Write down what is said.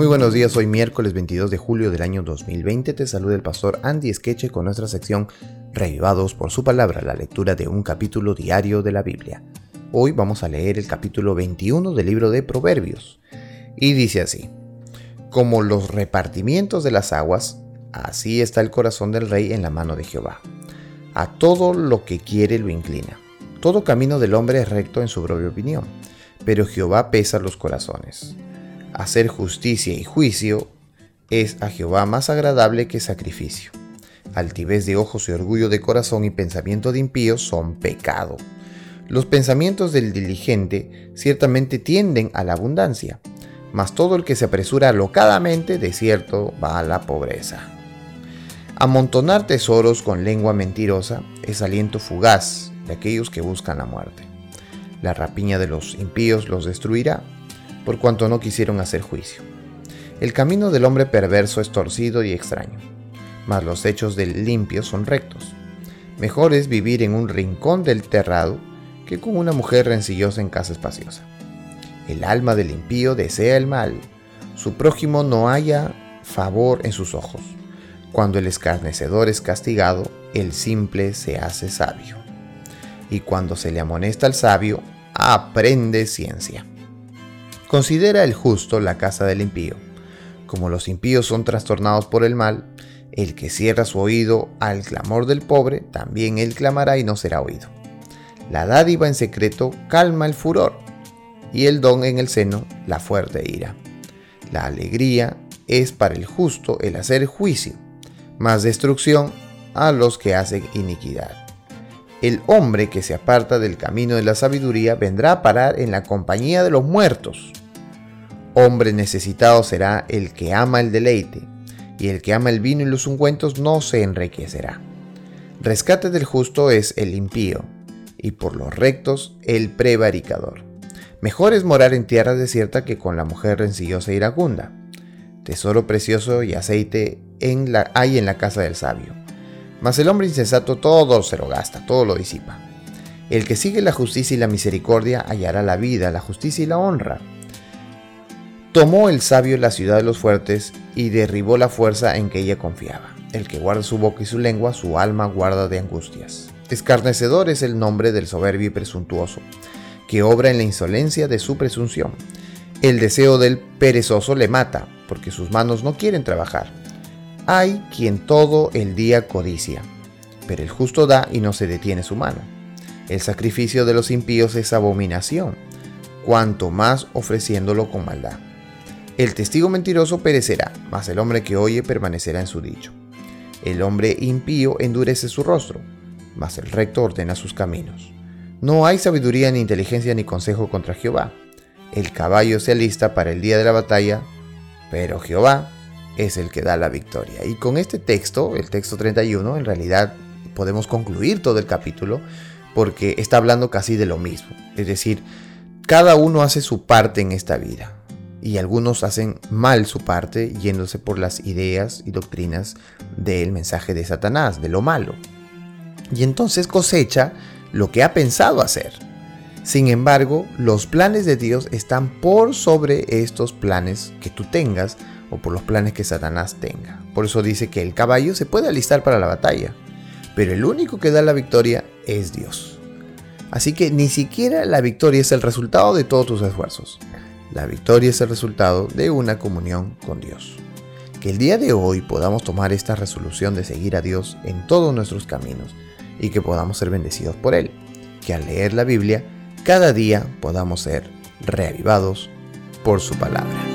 Muy buenos días, hoy miércoles 22 de julio del año 2020 te saluda el pastor Andy Skeche con nuestra sección Revivados por su palabra, la lectura de un capítulo diario de la Biblia. Hoy vamos a leer el capítulo 21 del libro de Proverbios y dice así, como los repartimientos de las aguas, así está el corazón del rey en la mano de Jehová. A todo lo que quiere lo inclina. Todo camino del hombre es recto en su propia opinión, pero Jehová pesa los corazones hacer justicia y juicio es a Jehová más agradable que sacrificio. Altivez de ojos y orgullo de corazón y pensamiento de impíos son pecado. Los pensamientos del diligente ciertamente tienden a la abundancia, mas todo el que se apresura alocadamente de cierto va a la pobreza. Amontonar tesoros con lengua mentirosa es aliento fugaz de aquellos que buscan la muerte. La rapiña de los impíos los destruirá, por cuanto no quisieron hacer juicio. El camino del hombre perverso es torcido y extraño, mas los hechos del limpio son rectos. Mejor es vivir en un rincón del terrado que con una mujer rencillosa en casa espaciosa. El alma del impío desea el mal, su prójimo no haya favor en sus ojos. Cuando el escarnecedor es castigado, el simple se hace sabio. Y cuando se le amonesta al sabio, aprende ciencia. Considera el justo la casa del impío. Como los impíos son trastornados por el mal, el que cierra su oído al clamor del pobre, también él clamará y no será oído. La dádiva en secreto calma el furor, y el don en el seno la fuerte ira. La alegría es para el justo el hacer juicio, más destrucción a los que hacen iniquidad. El hombre que se aparta del camino de la sabiduría vendrá a parar en la compañía de los muertos. Hombre necesitado será el que ama el deleite, y el que ama el vino y los ungüentos no se enriquecerá. Rescate del justo es el impío, y por los rectos el prevaricador. Mejor es morar en tierra desierta que con la mujer rencillosa e iracunda. Tesoro precioso y aceite hay en la casa del sabio. Mas el hombre insensato todo se lo gasta, todo lo disipa. El que sigue la justicia y la misericordia hallará la vida, la justicia y la honra. Tomó el sabio la ciudad de los fuertes y derribó la fuerza en que ella confiaba. El que guarda su boca y su lengua, su alma guarda de angustias. Escarnecedor es el nombre del soberbio y presuntuoso, que obra en la insolencia de su presunción. El deseo del perezoso le mata, porque sus manos no quieren trabajar. Hay quien todo el día codicia, pero el justo da y no se detiene su mano. El sacrificio de los impíos es abominación, cuanto más ofreciéndolo con maldad. El testigo mentiroso perecerá, mas el hombre que oye permanecerá en su dicho. El hombre impío endurece su rostro, mas el recto ordena sus caminos. No hay sabiduría ni inteligencia ni consejo contra Jehová. El caballo se alista para el día de la batalla, pero Jehová es el que da la victoria. Y con este texto, el texto 31, en realidad podemos concluir todo el capítulo porque está hablando casi de lo mismo. Es decir, cada uno hace su parte en esta vida y algunos hacen mal su parte yéndose por las ideas y doctrinas del mensaje de Satanás, de lo malo. Y entonces cosecha lo que ha pensado hacer. Sin embargo, los planes de Dios están por sobre estos planes que tú tengas o por los planes que Satanás tenga. Por eso dice que el caballo se puede alistar para la batalla, pero el único que da la victoria es Dios. Así que ni siquiera la victoria es el resultado de todos tus esfuerzos. La victoria es el resultado de una comunión con Dios. Que el día de hoy podamos tomar esta resolución de seguir a Dios en todos nuestros caminos y que podamos ser bendecidos por Él. Que al leer la Biblia, cada día podamos ser reavivados por su palabra.